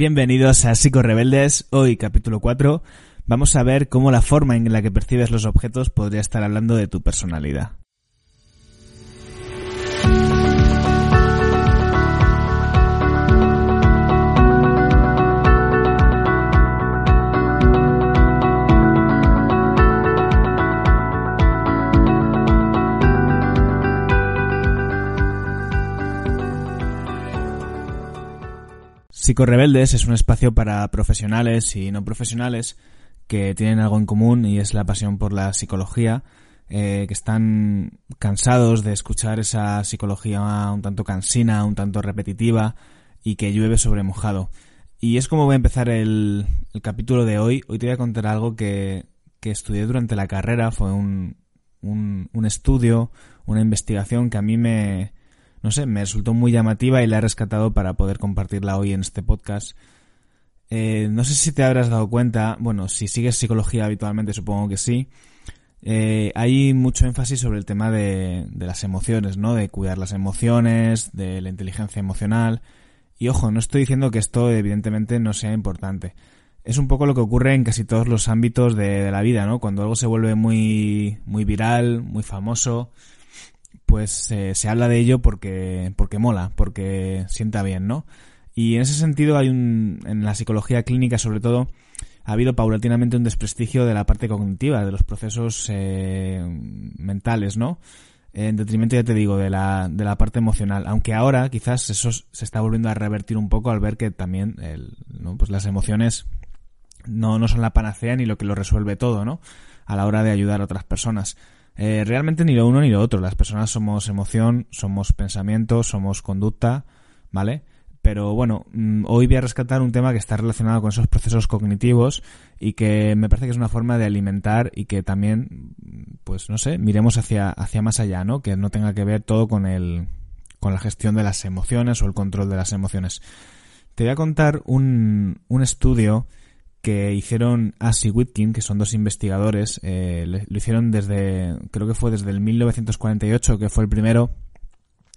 Bienvenidos a Rebeldes. Hoy, capítulo 4, vamos a ver cómo la forma en la que percibes los objetos podría estar hablando de tu personalidad. Rebeldes es un espacio para profesionales y no profesionales que tienen algo en común y es la pasión por la psicología, eh, que están cansados de escuchar esa psicología un tanto cansina, un tanto repetitiva y que llueve sobre mojado. Y es como voy a empezar el, capítulo de hoy. Hoy te voy a contar algo que, que estudié durante la carrera. Fue un, un, un estudio, una investigación que a mí me, no sé, me resultó muy llamativa y la he rescatado para poder compartirla hoy en este podcast. Eh, no sé si te habrás dado cuenta, bueno, si sigues psicología habitualmente supongo que sí, eh, hay mucho énfasis sobre el tema de, las emociones, ¿no? De cuidar las emociones, de la inteligencia emocional. Y ojo, no estoy diciendo que esto evidentemente no sea importante. Es un poco lo que ocurre en casi todos los ámbitos de, de la vida, ¿no? Cuando algo se vuelve muy, muy viral, muy famoso, pues se habla de ello porque, porque mola, porque sienta bien, ¿no? Y en ese sentido hay un, en la psicología clínica sobre todo, ha habido paulatinamente un desprestigio de la parte cognitiva, de los procesos eh, mentales, ¿no? En detrimento, ya te digo, de la, de la parte emocional. Aunque ahora quizás eso se está volviendo a revertir un poco al ver que también el, ¿no? pues las emociones no, no son la panacea ni lo que lo resuelve todo, ¿no? A la hora de ayudar a otras personas. Eh, realmente ni lo uno ni lo otro. Las personas somos emoción, somos pensamiento, somos conducta, ¿vale? Pero bueno, mm, hoy voy a rescatar un tema que está relacionado con esos procesos cognitivos y que me parece que es una forma de alimentar y que también, pues no sé, miremos hacia, hacia más allá, ¿no? Que no tenga que ver todo con el, con la gestión de las emociones o el control de las emociones. Te voy a contar un, un estudio que hicieron Asi Whitkin, que son dos investigadores, eh, lo hicieron desde, creo que fue desde el 1948, que fue el primero,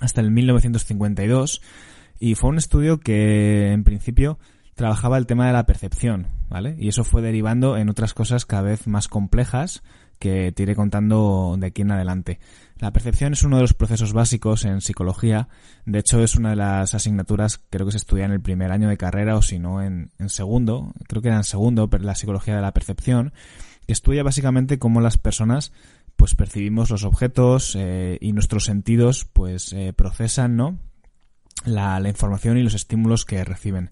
hasta el 1952, y fue un estudio que en principio trabajaba el tema de la percepción, ¿vale? Y eso fue derivando en otras cosas cada vez más complejas que te iré contando de aquí en adelante. La percepción es uno de los procesos básicos en psicología. De hecho, es una de las asignaturas, creo que se estudia en el primer año de carrera o si no en, segundo. Creo que era en segundo, pero la psicología de la percepción. estudia básicamente cómo las personas pues percibimos los objetos eh, y nuestros sentidos pues eh, procesan, ¿no? La, la, información y los estímulos que reciben.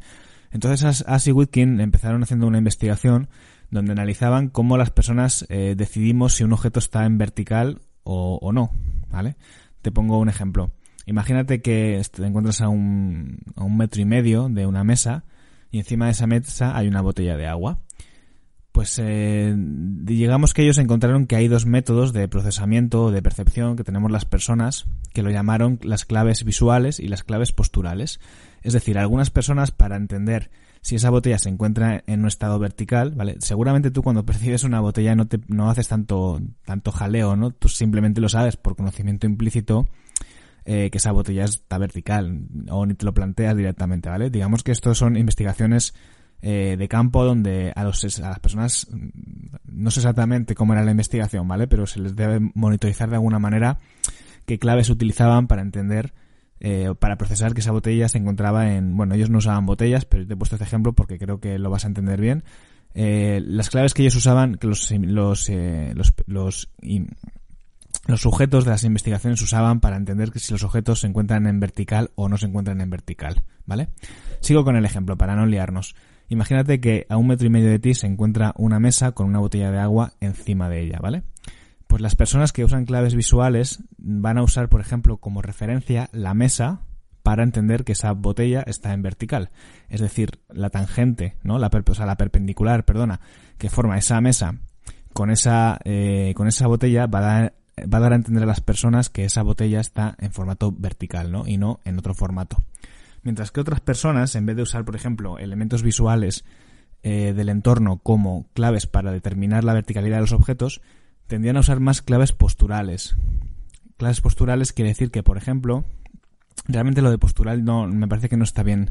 Entonces, As y Whitkin empezaron haciendo una investigación donde analizaban cómo las personas eh, decidimos si un objeto está en vertical o, no, ¿vale? Te pongo un ejemplo. Imagínate que te encuentras a un, a un metro y medio de una mesa y encima de esa mesa hay una botella de agua. Pues eh, llegamos que ellos encontraron que hay dos métodos de procesamiento o de percepción que tenemos las personas que lo llamaron las claves visuales y las claves posturales. Es decir, algunas personas para entender si esa botella se encuentra en un estado vertical, ¿vale? Seguramente tú cuando percibes una botella no te, no haces tanto, tanto jaleo, ¿no? Tú simplemente lo sabes por conocimiento implícito eh, que esa botella está vertical o ni te lo planteas directamente, ¿vale? Digamos que esto son investigaciones eh, de campo donde a, los, a las personas no sé exactamente cómo era la investigación, ¿vale? Pero se les debe monitorizar de alguna manera qué claves utilizaban para entender eh, para procesar que esa botella se encontraba en, bueno, ellos no usaban botellas, pero te he puesto este ejemplo porque creo que lo vas a entender bien. Eh, las claves que ellos usaban, que los, eh, los, los, los sujetos de las investigaciones usaban para entender que si los objetos se encuentran en vertical o no se encuentran en vertical, ¿vale? Sigo con el ejemplo para no liarnos. Imagínate que a un metro y medio de ti se encuentra una mesa con una botella de agua encima de ella, ¿vale? Pues las personas que usan claves visuales van a usar, por ejemplo, como referencia la mesa para entender que esa botella está en vertical. Es decir, la tangente, ¿no? La, perpendicular, perdona, que forma esa mesa con esa, eh, con esa botella va a, dar, va a dar a entender a las personas que esa botella está en formato vertical, ¿no? Y no en otro formato. Mientras que otras personas, en vez de usar, por ejemplo, elementos visuales eh, del entorno como claves para determinar la verticalidad de los objetos, tendrían a usar más claves posturales. Claves posturales quiere decir que, por ejemplo, realmente lo de postural no me parece que no está bien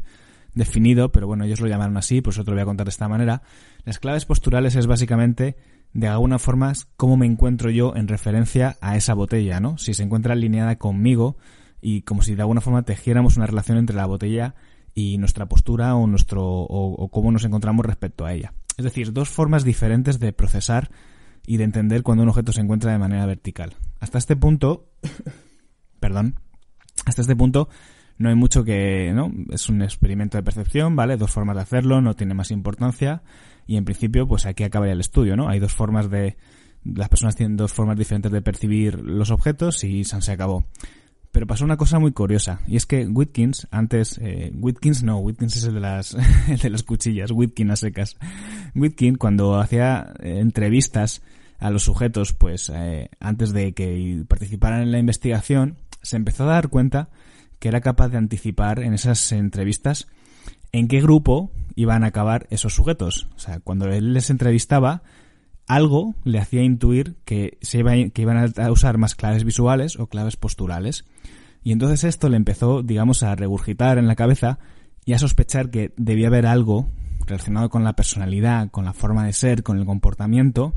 definido, pero bueno, ellos lo llamaron así, por eso te lo voy a contar de esta manera. Las claves posturales es básicamente, de alguna forma, cómo me encuentro yo en referencia a esa botella, ¿no? Si se encuentra alineada conmigo y como si de alguna forma tejiéramos una relación entre la botella y nuestra postura o nuestro o, cómo nos encontramos respecto a ella. Es decir, dos formas diferentes de procesar y de entender cuando un objeto se encuentra de manera vertical. Hasta este punto, perdón, hasta este punto no hay mucho que, ¿no? Es un experimento de percepción, ¿vale? Dos formas de hacerlo, no tiene más importancia y en principio pues aquí acabaría el estudio, ¿no? Hay dos formas de las personas tienen dos formas diferentes de percibir los objetos y se acabó. Pero pasó una cosa muy curiosa, y es que Whitkins, antes, eh, Whitkins no, Whitkins es el de las, el de las cuchillas, Whitkins a secas. Whitkins, cuando hacía eh, entrevistas a los sujetos, pues, eh, antes de que participaran en la investigación, se empezó a dar cuenta que era capaz de anticipar en esas entrevistas en qué grupo iban a acabar esos sujetos. O sea, cuando él les entrevistaba, algo le hacía intuir que, se iba, que iban a usar más claves visuales o claves posturales. Y entonces esto le empezó, digamos, a regurgitar en la cabeza y a sospechar que debía haber algo relacionado con la personalidad, con la forma de ser, con el comportamiento,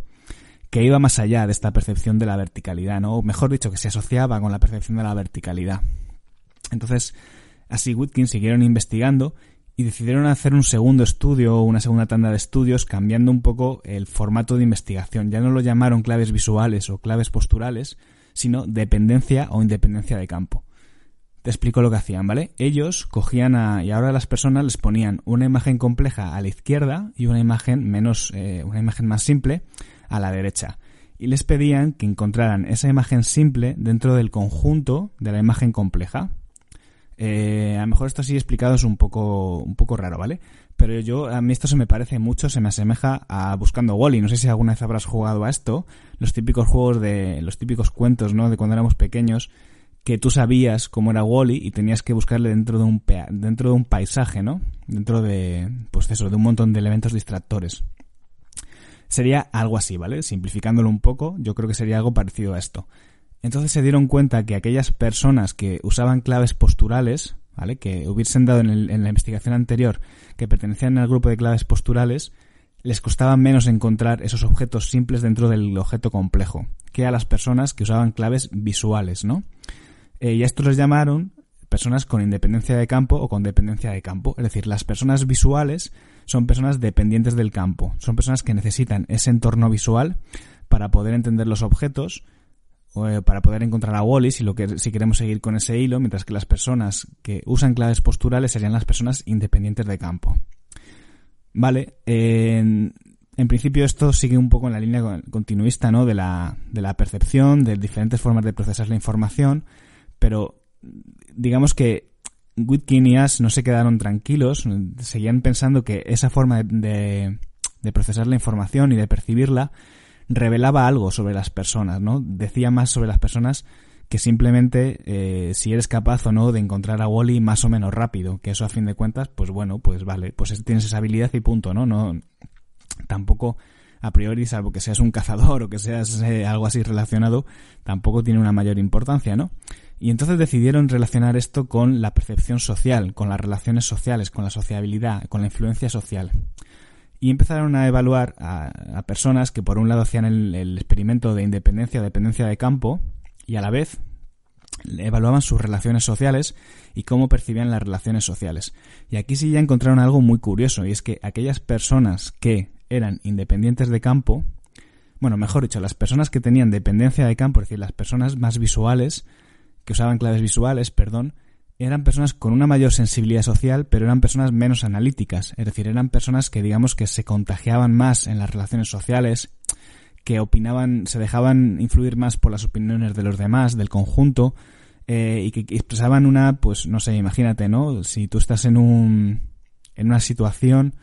que iba más allá de esta percepción de la verticalidad, ¿no? O mejor dicho, que se asociaba con la percepción de la verticalidad. Entonces, así Whitkin siguieron investigando y decidieron hacer un segundo estudio o una segunda tanda de estudios cambiando un poco el formato de investigación. Ya no lo llamaron claves visuales o claves posturales, sino dependencia o independencia de campo. Te explico lo que hacían, ¿vale? Ellos cogían a, y ahora las personas les ponían una imagen compleja a la izquierda y una imagen menos, eh, una imagen más simple a la derecha. Y les pedían que encontraran esa imagen simple dentro del conjunto de la imagen compleja. Eh, a lo mejor esto así explicado es un poco, un poco raro, ¿vale? Pero yo, a mí esto se me parece mucho, se me asemeja a Buscando Wally. No sé si alguna vez habrás jugado a esto. Los típicos juegos de, los típicos cuentos, ¿no? De cuando éramos pequeños, que tú sabías cómo era Wally y tenías que buscarle dentro de un, dentro de un paisaje, ¿no? Dentro de, pues eso, de un montón de elementos distractores. Sería algo así, ¿vale? Simplificándolo un poco, yo creo que sería algo parecido a esto. Entonces se dieron cuenta que aquellas personas que usaban claves posturales, ¿vale? Que hubiesen dado en, la investigación anterior que pertenecían al grupo de claves posturales, les costaba menos encontrar esos objetos simples dentro del objeto complejo que a las personas que usaban claves visuales, ¿no? Eh, y a estos les llamaron personas con independencia de campo o con dependencia de campo. Es decir, las personas visuales son personas dependientes del campo. Son personas que necesitan ese entorno visual para poder entender los objetos eh, para poder encontrar a Wally si, lo que, si queremos seguir con ese hilo, mientras que las personas que usan claves posturales serían las personas independientes de campo. Vale, en, principio esto sigue un poco en la línea continuista ¿no? de, la, de la percepción, de diferentes formas de procesar la información, pero digamos que Witkin y Ash no se quedaron tranquilos, seguían pensando que esa forma de, de procesar la información y de percibirla revelaba algo sobre las personas, ¿no? Decía más sobre las personas que simplemente eh, si eres capaz o no de encontrar a Wally más o menos rápido, que eso a fin de cuentas, pues bueno, pues vale, pues tienes esa habilidad y punto, ¿no? No tampoco a priori, salvo que seas un cazador o que seas eh, algo así relacionado, tampoco tiene una mayor importancia, ¿no? Y entonces decidieron relacionar esto con la percepción social, con las relaciones sociales, con la sociabilidad, con la influencia social y empezaron a evaluar a, personas que por un lado hacían el, experimento de independencia dependencia de campo y a la vez evaluaban sus relaciones sociales y cómo percibían las relaciones sociales. Y aquí sí ya encontraron algo muy curioso y es que aquellas personas que eran independientes de campo, bueno, mejor dicho, las personas que tenían dependencia de campo, es decir, las personas más visuales, que usaban claves visuales, perdón, eran personas con una mayor sensibilidad social, pero eran personas menos analíticas. Es decir, eran personas que digamos que se contagiaban más en las relaciones sociales, que opinaban, se dejaban influir más por las opiniones de los demás, del conjunto, eh, y que expresaban una, pues no sé, imagínate, ¿no? Si tú estás en un, en una situación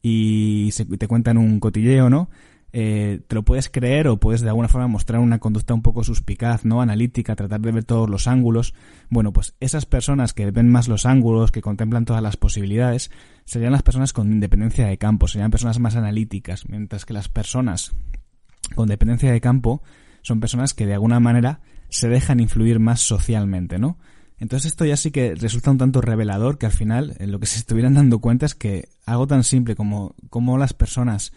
y se, te cuentan un cotilleo, ¿no? Eh, te lo puedes creer o puedes de alguna forma mostrar una conducta un poco suspicaz, ¿no? Analítica, tratar de ver todos los ángulos. Bueno, pues esas personas que ven más los ángulos, que contemplan todas las posibilidades, serían las personas con independencia de campo, serían personas más analíticas, mientras que las personas con dependencia de campo son personas que de alguna manera se dejan influir más socialmente, ¿no? Entonces esto ya sí que resulta un tanto revelador que al final lo que se estuvieran dando cuenta es que algo tan simple como cómo las personas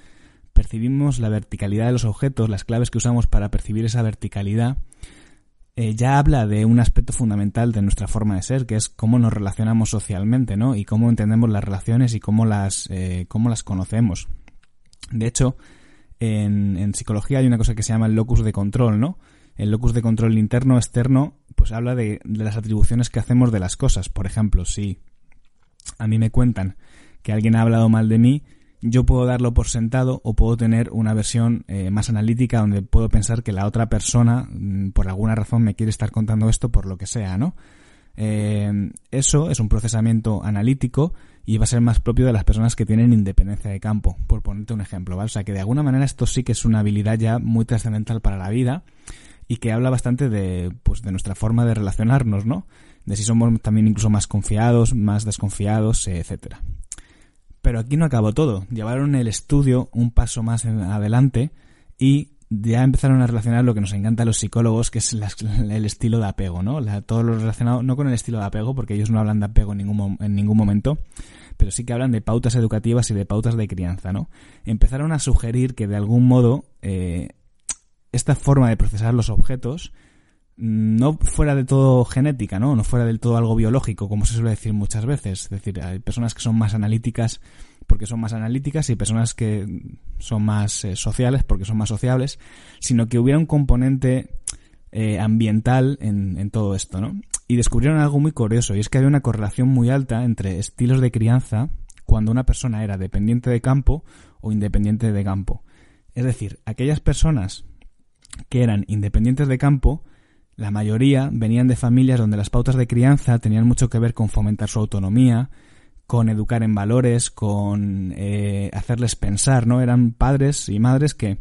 percibimos la verticalidad de los objetos, las claves que usamos para percibir esa verticalidad, eh, ya habla de un aspecto fundamental de nuestra forma de ser, que es cómo nos relacionamos socialmente, ¿no? Y cómo entendemos las relaciones y cómo las, eh, cómo las conocemos. De hecho, en, psicología hay una cosa que se llama el locus de control, ¿no? El locus de control interno, externo, pues habla de, de las atribuciones que hacemos de las cosas. Por ejemplo, si a mí me cuentan que alguien ha hablado mal de mí, yo puedo darlo por sentado o puedo tener una versión eh, más analítica donde puedo pensar que la otra persona mm, por alguna razón me quiere estar contando esto por lo que sea, ¿no? Eh, eso es un procesamiento analítico y va a ser más propio de las personas que tienen independencia de campo, por ponerte un ejemplo, ¿vale? O sea que de alguna manera esto sí que es una habilidad ya muy trascendental para la vida y que habla bastante de, pues, de nuestra forma de relacionarnos, ¿no? De si somos también incluso más confiados, más desconfiados, etcétera. Pero aquí no acabó todo. Llevaron el estudio un paso más adelante y ya empezaron a relacionar lo que nos encanta a los psicólogos, que es el estilo de apego, ¿no? todo lo relacionado, no con el estilo de apego, porque ellos no hablan de apego en ningún, en ningún momento, pero sí que hablan de pautas educativas y de pautas de crianza, ¿no? Empezaron a sugerir que de algún modo eh, esta forma de procesar los objetos no fuera de todo genética, ¿no? No fuera del todo algo biológico, como se suele decir muchas veces. Es decir, hay personas que son más analíticas porque son más analíticas y personas que son más eh, sociales porque son más sociables, sino que hubiera un componente eh, ambiental en, en, todo esto, ¿no? Y descubrieron algo muy curioso, y es que había una correlación muy alta entre estilos de crianza cuando una persona era dependiente de campo o independiente de campo. Es decir, aquellas personas que eran independientes de campo la mayoría venían de familias donde las pautas de crianza tenían mucho que ver con fomentar su autonomía, con educar en valores, con eh, hacerles pensar, ¿no? Eran padres y madres que,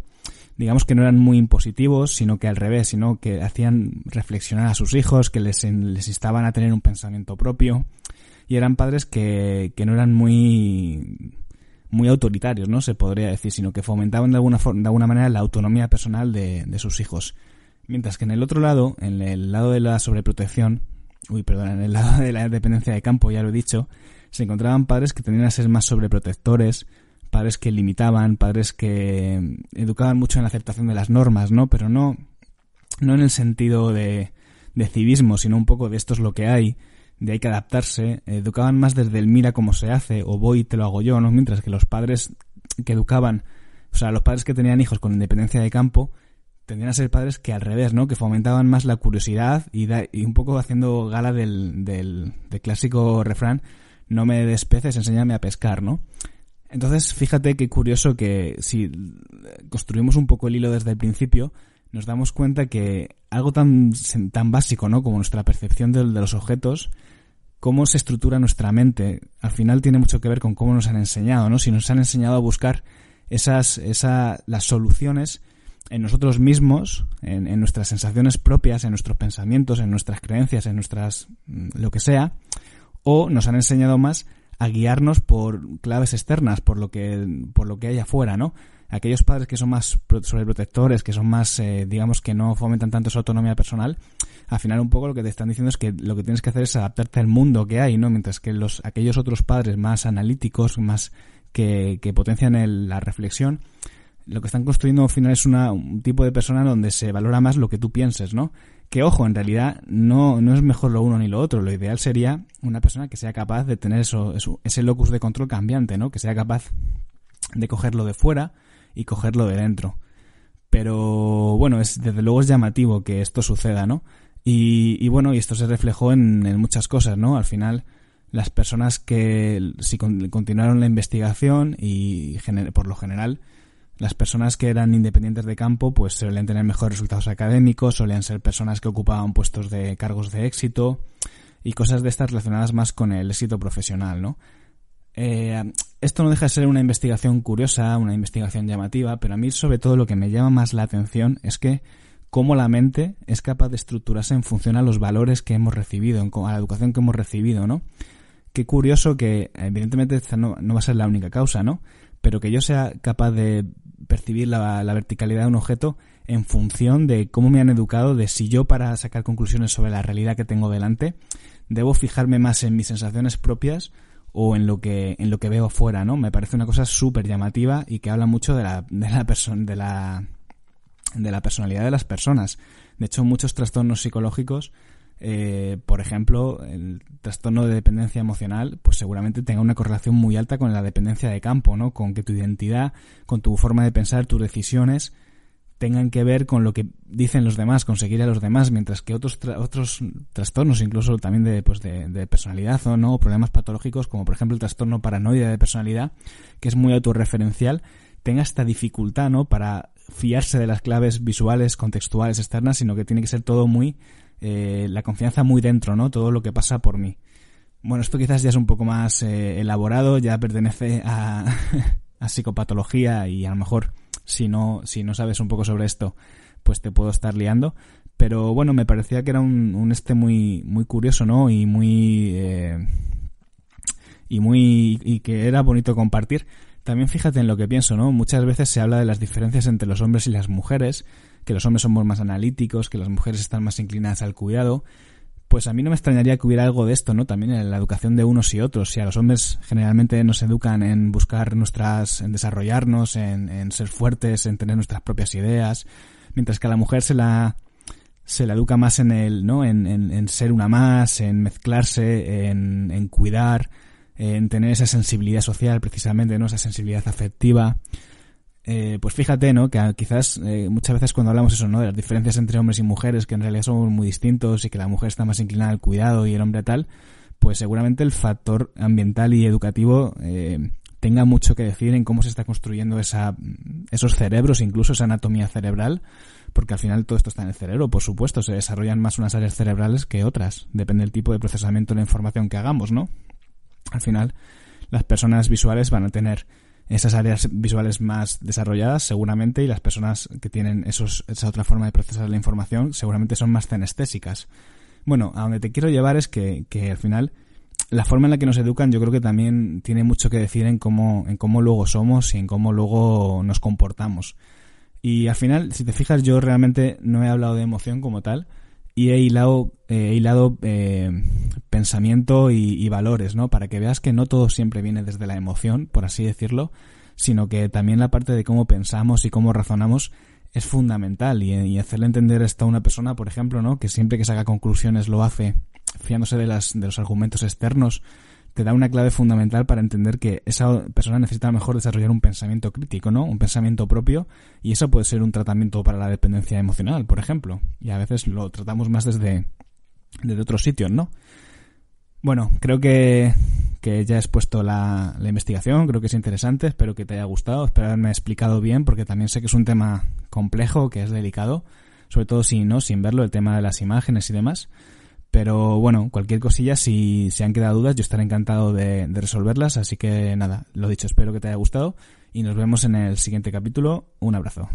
digamos que no eran muy impositivos, sino que al revés, sino que hacían reflexionar a sus hijos, que les, les instaban a tener un pensamiento propio, y eran padres que, que no eran muy muy autoritarios, ¿no? Se podría decir, sino que fomentaban de alguna, de alguna manera la autonomía personal de, de sus hijos. Mientras que en el otro lado, en el lado de la sobreprotección, uy, perdón, en el lado de la dependencia de campo, ya lo he dicho, se encontraban padres que tenían a ser más sobreprotectores, padres que limitaban, padres que educaban mucho en la aceptación de las normas, ¿no? Pero no, no en el sentido de, de civismo, sino un poco de esto es lo que hay, de hay que adaptarse, educaban más desde el mira cómo se hace, o voy y te lo hago yo, ¿no? Mientras que los padres que educaban, o sea, los padres que tenían hijos con independencia de campo, tendrían a ser padres que al revés, ¿no? Que fomentaban más la curiosidad y, y un poco haciendo gala del, del, clásico refrán, no me des peces, enséñame a pescar, ¿no? Entonces, fíjate qué curioso que si construimos un poco el hilo desde el principio, nos damos cuenta que algo tan, tan básico, ¿no? Como nuestra percepción de, de los objetos, cómo se estructura nuestra mente, al final tiene mucho que ver con cómo nos han enseñado, ¿no? Si nos han enseñado a buscar esas, esa, las soluciones en nosotros mismos, en, en, nuestras sensaciones propias, en nuestros pensamientos, en nuestras creencias, en nuestras mm, lo que sea, o nos han enseñado más a guiarnos por claves externas, por lo que por lo que hay afuera, ¿no? Aquellos padres que son más sobreprotectores, que son más, eh, digamos, que no fomentan tanto su autonomía personal, al final un poco lo que te están diciendo es que lo que tienes que hacer es adaptarte al mundo que hay, ¿no? Mientras que los aquellos otros padres más analíticos, más que, que potencian el, la reflexión, lo que están construyendo al final es una, un tipo de persona donde se valora más lo que tú pienses, ¿no? Que ojo, en realidad no, no es mejor lo uno ni lo otro. Lo ideal sería una persona que sea capaz de tener eso, ese locus de control cambiante, ¿no? Que sea capaz de cogerlo de fuera y cogerlo de dentro. Pero bueno, es, desde luego es llamativo que esto suceda, ¿no? Y, y bueno, y esto se reflejó en, en muchas cosas, ¿no? Al final, las personas que si continuaron la investigación y por lo general las personas que eran independientes de campo pues solían tener mejores resultados académicos, solían ser personas que ocupaban puestos de cargos de éxito y cosas de estas relacionadas más con el éxito profesional, ¿no? Eh, esto no deja de ser una investigación curiosa, una investigación llamativa, pero a mí sobre todo lo que me llama más la atención es que cómo la mente es capaz de estructurarse en función a los valores que hemos recibido, a la educación que hemos recibido, ¿no? Qué curioso que, evidentemente, esta no, no va a ser la única causa, ¿no? Pero que yo sea capaz de percibir la, verticalidad de un objeto en función de cómo me han educado, de si yo para sacar conclusiones sobre la realidad que tengo delante, debo fijarme más en mis sensaciones propias o en lo que en lo que veo fuera, ¿no? Me parece una cosa súper llamativa y que habla mucho de la de la persona de la de la personalidad de las personas. De hecho, muchos trastornos psicológicos eh, por ejemplo, el trastorno de dependencia emocional, pues seguramente tenga una correlación muy alta con la dependencia de campo, ¿no? Con que tu identidad, con tu forma de pensar, tus decisiones tengan que ver con lo que dicen los demás, conseguir a los demás, mientras que otros otros trastornos, incluso también de, pues de, personalidad o no, problemas patológicos, como por ejemplo el trastorno paranoide de personalidad, que es muy autorreferencial, tenga esta dificultad, ¿no? Para fiarse de las claves visuales, contextuales, externas, sino que tiene que ser todo muy eh, la confianza muy dentro, ¿no? Todo lo que pasa por mí. Bueno, esto quizás ya es un poco más eh, elaborado, ya pertenece a, psicopatología y a lo mejor si no, si no sabes un poco sobre esto, pues te puedo estar liando. Pero bueno, me parecía que era un, un este muy, muy curioso, ¿no? Y muy, eh, y muy, y que era bonito compartir. También fíjate en lo que pienso, ¿no? Muchas veces se habla de las diferencias entre los hombres y las mujeres, que los hombres somos más analíticos, que las mujeres están más inclinadas al cuidado, pues a mí no me extrañaría que hubiera algo de esto, ¿no? También en la educación de unos y otros. Si a los hombres generalmente nos educan en buscar nuestras, en desarrollarnos, en, ser fuertes, en tener nuestras propias ideas, mientras que a la mujer se la, se la educa más en el, ¿no? En, en, ser una más, en mezclarse, en, en cuidar, en tener esa sensibilidad social, precisamente, ¿no? Esa sensibilidad afectiva. Eh, pues fíjate, ¿no? Que quizás eh, muchas veces cuando hablamos eso, ¿no? De las diferencias entre hombres y mujeres, que en realidad somos muy distintos y que la mujer está más inclinada al cuidado y el hombre tal, pues seguramente el factor ambiental y educativo eh, tenga mucho que decir en cómo se está construyendo esa, esos cerebros, incluso esa anatomía cerebral, porque al final todo esto está en el cerebro, por supuesto, se desarrollan más unas áreas cerebrales que otras, depende del tipo de procesamiento de la información que hagamos, ¿no? Al final, las personas visuales van a tener esas áreas visuales más desarrolladas seguramente y las personas que tienen esos, esa otra forma de procesar la información seguramente son más cenestésicas. Bueno, a donde te quiero llevar es que, que al final la forma en la que nos educan yo creo que también tiene mucho que decir en cómo, en cómo luego somos y en cómo luego nos comportamos. Y al final, si te fijas, yo realmente no he hablado de emoción como tal, y he hilado, eh, he hilado eh, pensamiento y, valores, ¿no? Para que veas que no todo siempre viene desde la emoción, por así decirlo, sino que también la parte de cómo pensamos y cómo razonamos es fundamental y, hacerle entender esto a una persona, por ejemplo, ¿no? Que siempre que saca conclusiones lo hace fiándose de, las, de los argumentos externos te da una clave fundamental para entender que esa persona necesita mejor desarrollar un pensamiento crítico, ¿no? Un pensamiento propio y eso puede ser un tratamiento para la dependencia emocional, por ejemplo. Y a veces lo tratamos más desde, desde otros sitios, ¿no? Bueno, creo que, que ya he expuesto la, la, investigación, creo que es interesante, espero que te haya gustado, espero haberme explicado bien, porque también sé que es un tema complejo, que es delicado, sobre todo si no, sin verlo, el tema de las imágenes y demás. Pero bueno, cualquier cosilla, si se han quedado dudas, yo estaré encantado de, de resolverlas. Así que nada, lo dicho, espero que te haya gustado y nos vemos en el siguiente capítulo. Un abrazo.